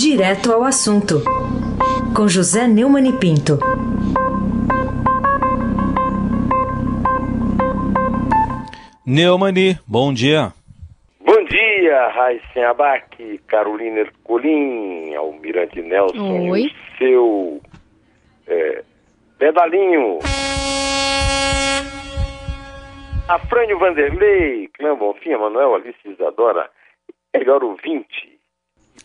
Direto ao assunto, com José Neumann e Pinto. Neumani, bom dia. Bom dia, Raíssen Abac, Carolina Ercolim, Almirante Nelson, Oi. e seu é, pedalinho. Afrânio Vanderlei, Clã Bonfim, Manuel Alice Isadora, melhor ouvinte.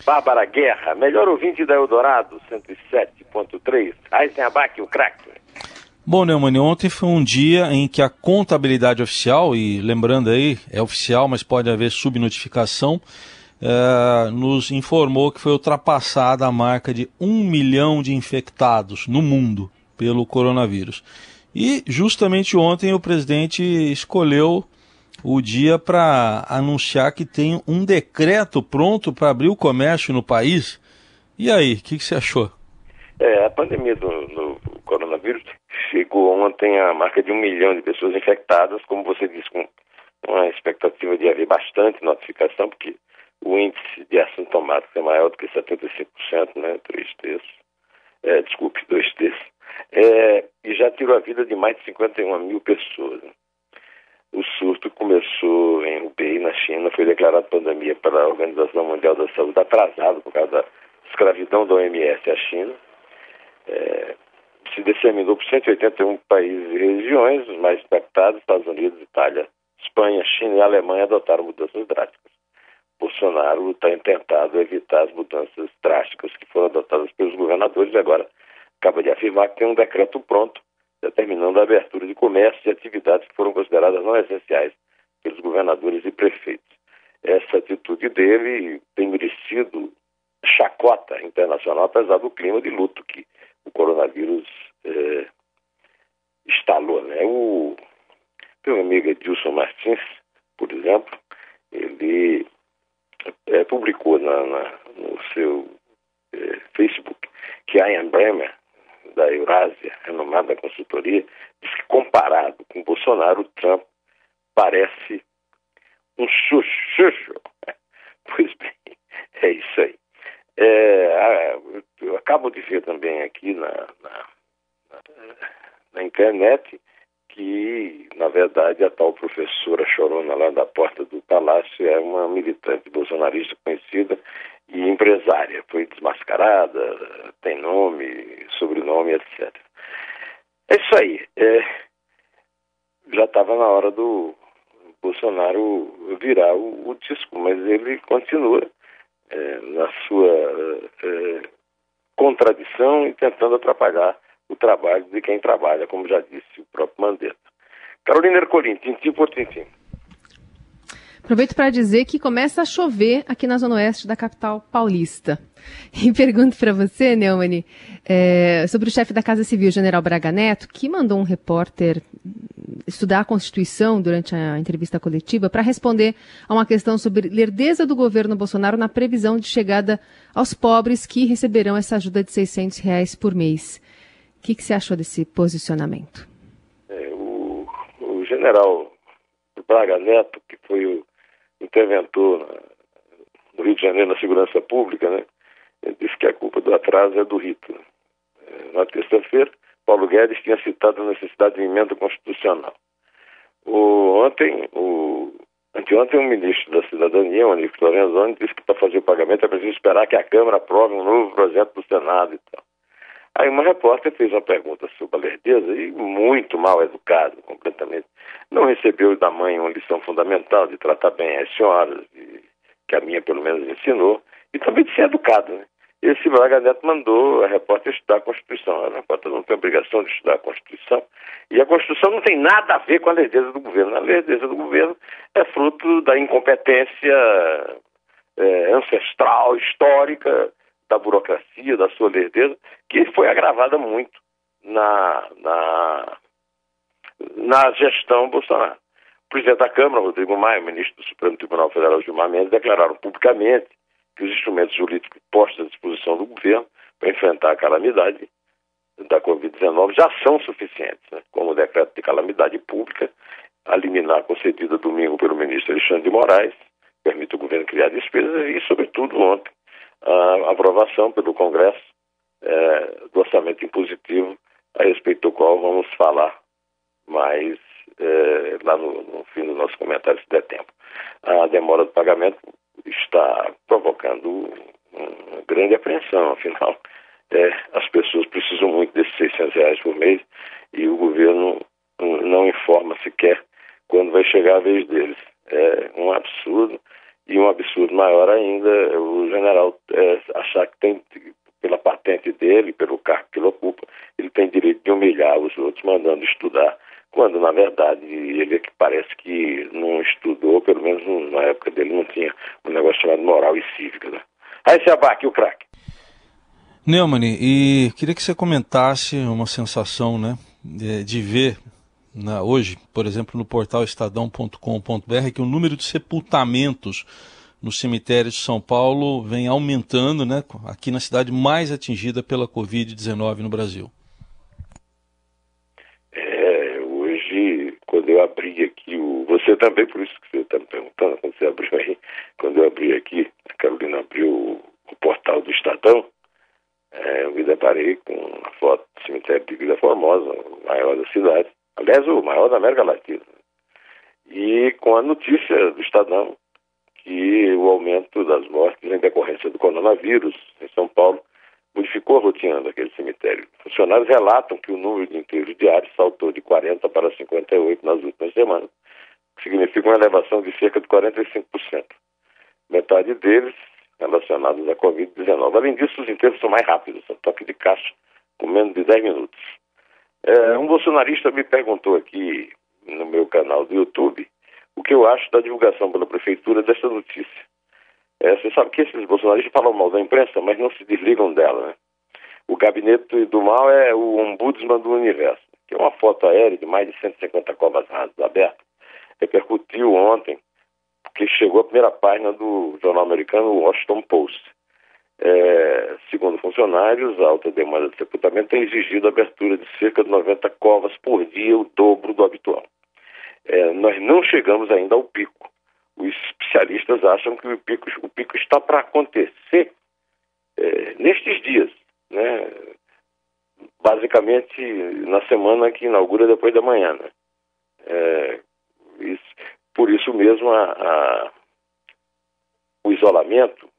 Bárbara Guerra, melhor ouvinte da Eldorado, 107.3. Raíssen Abac, o craque. Bom, Neumani, ontem foi um dia em que a contabilidade oficial, e lembrando aí, é oficial, mas pode haver subnotificação, eh, nos informou que foi ultrapassada a marca de um milhão de infectados no mundo pelo coronavírus. E justamente ontem o presidente escolheu o dia para anunciar que tem um decreto pronto para abrir o comércio no país. E aí, o que, que você achou? É, a pandemia do, do coronavírus chegou ontem à marca de um milhão de pessoas infectadas, como você disse, com uma expectativa de haver bastante notificação, porque o índice de assintomáticos é maior do que 75%, né? Três terços. É, desculpe, dois terços. É, e já tirou a vida de mais de 51 mil pessoas. né? O surto começou em Hubei, na China, foi declarado pandemia pela Organização Mundial da Saúde, atrasado por causa da escravidão da OMS à China. É, se disseminou por 181 países e regiões, os mais impactados, Estados Unidos, Itália, Espanha, China e Alemanha adotaram mudanças drásticas. Bolsonaro tem tentado evitar as mudanças drásticas que foram adotadas pelos governadores e agora acaba de afirmar que tem um decreto pronto determinando a abertura de comércio e atividades que foram consideradas não essenciais pelos governadores e prefeitos. Essa atitude dele tem merecido chacota internacional, apesar do clima de luto que o coronavírus eh, instalou. Né? O meu amigo Edilson Martins, por exemplo, ele eh, publicou na, na- no seu eh, Facebook que Ian Bremer, da Eurásia, renomada consultoria, diz que comparado com Bolsonaro, o Trump parece um chuchucho. Pois bem, é isso aí. É, eu acabo de ver também aqui na, na, na- internet que, na verdade, a tal professora chorona lá da porta do palácio é uma militante bolsonarista conhecida e empresária. Foi desmascarada, tem etc. É isso aí. É, já estava na hora do Bolsonaro virar o, o disco, mas ele continua é, na sua é, contradição e tentando atrapalhar o trabalho de quem trabalha, como já disse o próprio Mandetta. Carolina Ercolim, tintim por tintim. Aproveito para dizer que começa a chover aqui na zona oeste da capital paulista. E pergunto para você, Neumann, é, sobre o chefe da Casa Civil, General Braga Neto, que mandou um repórter estudar a Constituição durante a entrevista coletiva para responder a uma questão sobre lerdeza do governo Bolsonaro na previsão de chegada aos pobres que receberão essa ajuda de 600 reais por mês. O que, que você achou desse posicionamento? É, o, o general Braga Neto, que foi o interventor no Rio de Janeiro na segurança pública, né? Ele disse que a culpa do atraso é do Rito. né? É, na terça-feira, Paulo Guedes tinha citado a necessidade de emenda constitucional. O, ontem, o, anteontem, o ministro da Cidadania, o Onix Lorenzoni, disse que para fazer o pagamento é preciso esperar que a Câmara aprove um novo projeto do Senado e tal. Aí uma repórter fez uma pergunta sobre a lerdeza e muito mal educado, completamente. Não recebeu da mãe uma lição fundamental de tratar bem as senhoras, de- que a minha pelo menos ensinou, e também de ser educado. Né? Esse Braga Neto mandou a repórter estudar a Constituição. A repórter não tem obrigação de estudar a Constituição. E a Constituição não tem nada a ver com a lerdeza do governo. A lerdeza do governo é fruto da incompetência é, ancestral, histórica, da burocracia, da sua lerdeza, que foi agravada muito na, na, na gestão Bolsonaro. O presidente da Câmara, Rodrigo Maia, o ministro do Supremo Tribunal Federal, Gilmar Mendes, declararam publicamente que os instrumentos jurídicos postos à disposição do governo para enfrentar a calamidade da Covid-19 já são suficientes, né? como o decreto de calamidade pública, a liminar concedida domingo pelo ministro Alexandre de Moraes, permite o governo criar despesas e, sobretudo, ontem, a aprovação pelo Congresso é, do orçamento impositivo, a respeito do qual vamos falar mais é, lá no, no, fim do nosso comentário, se der tempo. A demora do pagamento está provocando uma grande apreensão, afinal, é, as pessoas precisam muito desses 600 reais por mês e o governo não informa sequer quando vai chegar a vez deles. É um absurdo e um absurdo maior ainda o general é, achar que tem, pela patente dele, pelo cargo que ele ocupa, ele tem direito de humilhar os outros mandando estudar, quando na verdade ele é que parece que não estudou, pelo menos na época dele não tinha um negócio chamado moral e cívica. Né? Aí se abaque o craque. Neumann, e queria que você comentasse uma sensação né, de, ver hoje, por exemplo, no portal estadão.com.br, que o número de sepultamentos nos cemitérios de São Paulo vem aumentando, né, aqui na cidade mais atingida pela Covid-19 no Brasil. É, hoje, quando eu abri aqui, também, por isso que você está me perguntando, quando você abriu aí, quando eu abri aqui, a Carolina abriu o, o portal do Estadão, é, eu me deparei com a foto do cemitério de Vila Formosa, o maior da cidade, aliás, o maior da América Latina. E com a notícia do Estadão que o aumento das mortes em decorrência do coronavírus em São Paulo modificou a rotina daquele cemitério. Funcionários relatam que o número de enterros diários saltou de 40 para 58 nas últimas semanas, que significa uma elevação de cerca de 45%. Metade deles relacionados à Covid-19. Além disso, os enterros são mais rápidos, são toque de caixa com menos de 10 minutos. É, um bolsonarista me perguntou aqui no meu canal do YouTube o que eu acho da divulgação pela prefeitura dessa notícia. É, você sabe que esses bolsonaristas falam mal da imprensa, mas não se desligam dela. Né? O gabinete do mal é o ombudsman do universo, que é uma foto aérea de mais de 150 covas rasas abertas. Ontem, porque chegou à primeira página do jornal americano Washington Post. É, segundo funcionários, a alta demanda de sepultamento tem exigido a abertura de cerca de 90 covas por dia, o dobro do habitual. É, nós não chegamos ainda ao pico. Os especialistas acham que o pico, o pico está para acontecer é, nestes dias, né? basicamente na semana que inaugura depois da manhã. Né? É, por isso mesmo a, a, o isolamento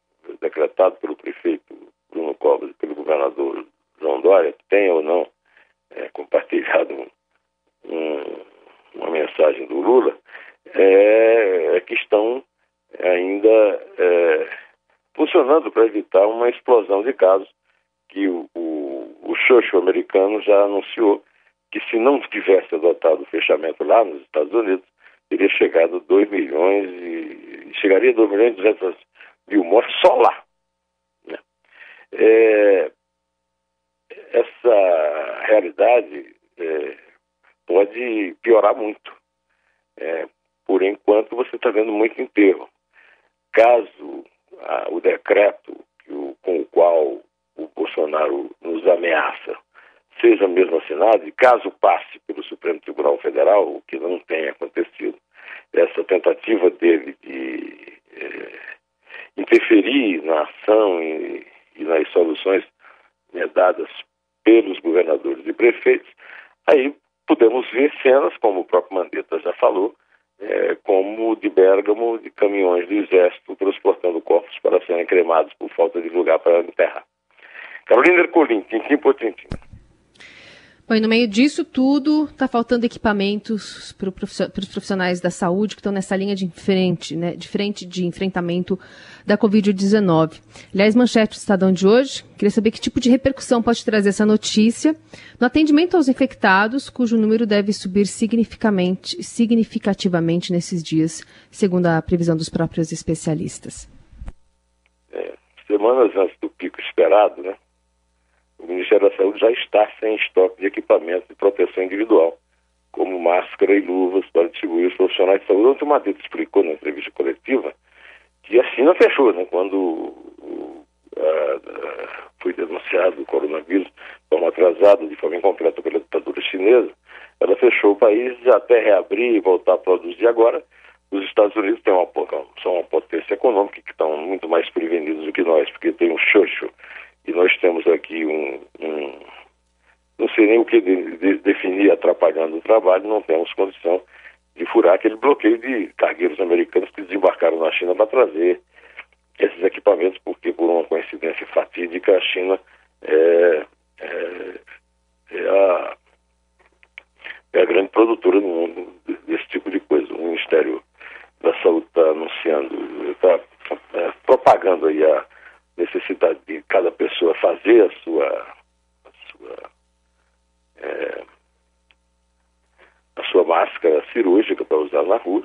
decretado pelo prefeito Bruno Covas e pelo governador João Dória, tem ou não é, compartilhado um, uma mensagem do Lula, é, é que estão ainda é, funcionando para evitar uma explosão de casos que o, o Xoxo americano já anunciou que se não tivesse adotado o fechamento lá nos Estados Unidos, teria chegado a 2 milhões e chegaria a 2 milhões e 200 mil mortes só lá. Né? É, essa realidade é, pode piorar muito. É, por enquanto, você está vendo muito enterro. Caso a, o decreto o, com o qual o Bolsonaro nos ameaça seja mesmo assinado, e caso passe pelo Supremo Tribunal Federal, o que não tem essa tentativa dele de é, interferir na ação e, e nas soluções né, dadas pelos governadores e prefeitos, aí podemos ver cenas, como o próprio Mandetta já falou, é, como de Bérgamo, de caminhões do Exército transportando corpos para serem cremados por falta de lugar para enterrar. Carolina Ercolim, tintim por tintim. Bom, e no meio disso tudo, está faltando equipamentos para os profissionais da saúde que estão nessa linha de frente, né, de frente de enfrentamento da Covid-19. Aliás, manchete do Estadão de hoje, queria saber que tipo de repercussão pode trazer essa notícia no atendimento aos infectados, cujo número deve subir significativamente, nesses dias, segundo a previsão dos próprios especialistas. É, semanas antes do pico esperado, né? O Ministério da Saúde já está sem estoque de equipamentos de proteção individual, como máscara e luvas para distribuir os profissionais de saúde. Ontem o Madeira explicou na entrevista coletiva que a China fechou, né? Quando foi denunciado o coronavírus de forma atrasada, de forma incompleta pela ditadura chinesa, ela fechou o país até reabrir e voltar a produzir. Agora, os Estados Unidos têm uma, são uma potência econômica que estão muito mais prevenidos do que nós, porque tem um xoxo e nós temos aqui um, um não sei nem o que de, de, definir atrapalhando o trabalho, não temos condição de furar aquele bloqueio de cargueiros americanos que desembarcaram na China para trazer esses equipamentos, porque por uma coincidência fatídica a China é, é, é, a, é a grande produtora do mundo desse tipo de coisa. O Ministério da Saúde está anunciando, está é, propagando aí a necessidade de cada pessoa fazer a sua, a sua, é, a sua máscara cirúrgica para usar na rua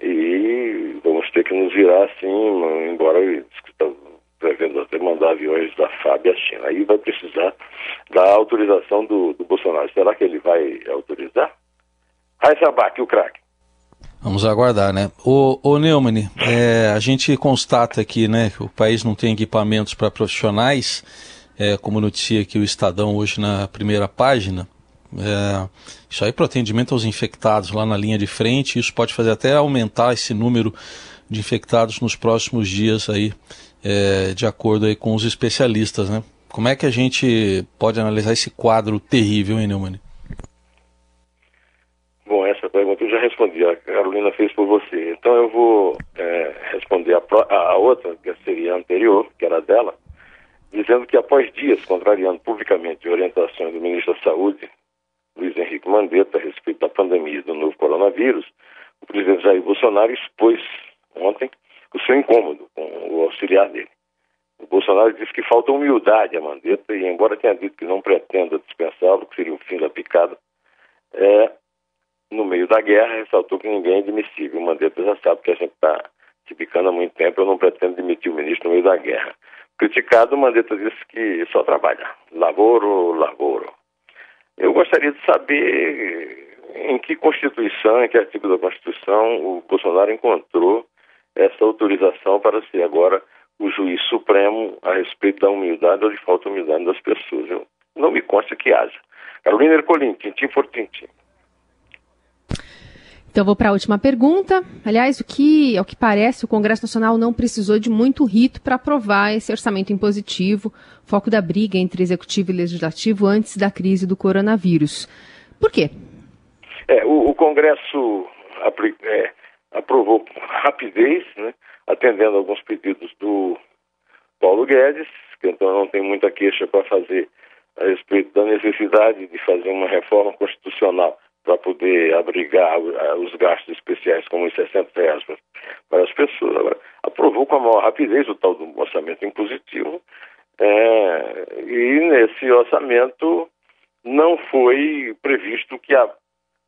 e vamos ter que nos virar assim, embora está prevendo até mandar aviões da FAB à China. Aí vai precisar da autorização do, do Bolsonaro. Será que ele vai autorizar? Aí Sabac, o craque. Vamos aguardar, né? O, o Neumann, é, a gente constata aqui, né, que o país não tem equipamentos para profissionais, é, como noticia aqui o Estadão hoje na primeira página. É, isso aí para atendimento aos infectados lá na linha de frente, isso pode fazer até aumentar esse número de infectados nos próximos dias aí, é, de acordo aí com os especialistas, né? Como é que a gente pode analisar esse quadro terrível, hein, Neumann? Bom, essa pergunta eu já respondi, a Carolina fez por você. Então eu vou é, responder a, a, outra, que seria a anterior, que era dela, dizendo que após dias contrariando publicamente orientações do ministro da Saúde, Luiz Henrique Mandetta, a respeito da pandemia do novo coronavírus, o presidente Jair Bolsonaro expôs ontem o seu incômodo com o auxiliar dele. O Bolsonaro disse que falta humildade a Mandetta e, embora tenha dito que não pretenda dispensá-lo, que seria o fim da picada, é, no meio da guerra, ressaltou que ninguém é admissível. O Mandetta já sabe que a gente está se picando há muito tempo, eu não pretendo demitir o ministro no meio da guerra. Criticado, o Mandetta disse que só trabalha. Lavoro, lavoro. Eu gostaria de saber em que Constituição, em que artigo da Constituição o Bolsonaro encontrou essa autorização para ser agora o juiz supremo a respeito da humildade ou de falta de humildade das pessoas. Eu, não me consta que haja. Carolina Ercolim, tintim por tintim. Então vou para a última pergunta. Aliás, o que, ao que parece, o Congresso Nacional não precisou de muito rito para aprovar esse orçamento impositivo, foco da briga entre executivo e legislativo antes da crise do coronavírus. Por quê? É, o, o Congresso é, aprovou com rapidez, né, atendendo alguns pedidos do Paulo Guedes, que então não tem muita queixa para fazer a respeito da necessidade de fazer uma reforma constitucional para poder abrigar os gastos especiais, como os 60 reais para as pessoas. Agora, aprovou com a maior rapidez o tal do orçamento impositivo, é, e nesse orçamento não foi previsto o que a,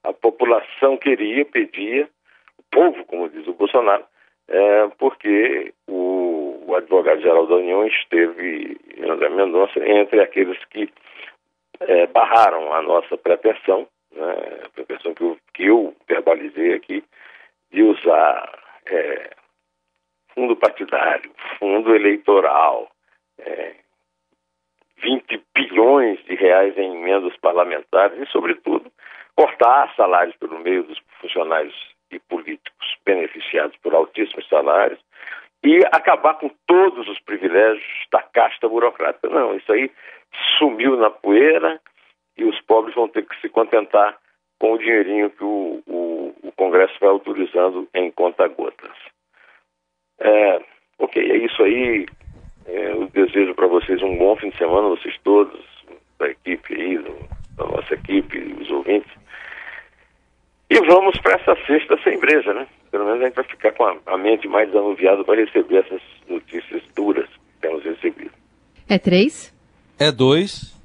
a população queria, pedia, povo, como diz o Bolsonaro, é, porque o, o advogado-geral da União esteve, André Mendonça, entre aqueles que é, barraram a nossa pretensão né, a questão que eu, que eu verbalizei aqui, de usar é, fundo partidário, fundo eleitoral, é, 20 bilhões de reais em emendas parlamentares e, sobretudo, cortar salários pelo meio dos funcionários e políticos beneficiados por altíssimos salários e acabar com todos os privilégios da casta burocrática. Não, isso aí sumiu na poeira e os pobres vão ter que se contentar com o dinheirinho que o, o, o Congresso vai autorizando em conta-gotas. É, ok, é isso aí. É, eu desejo para vocês um bom fim de semana, vocês todos, da equipe aí, do, da nossa equipe, os ouvintes. E vamos para essa sexta sem breja, né? Pelo menos a gente vai ficar com a, a mente mais anuviada para receber essas notícias duras que temos recebido. É três? É dois.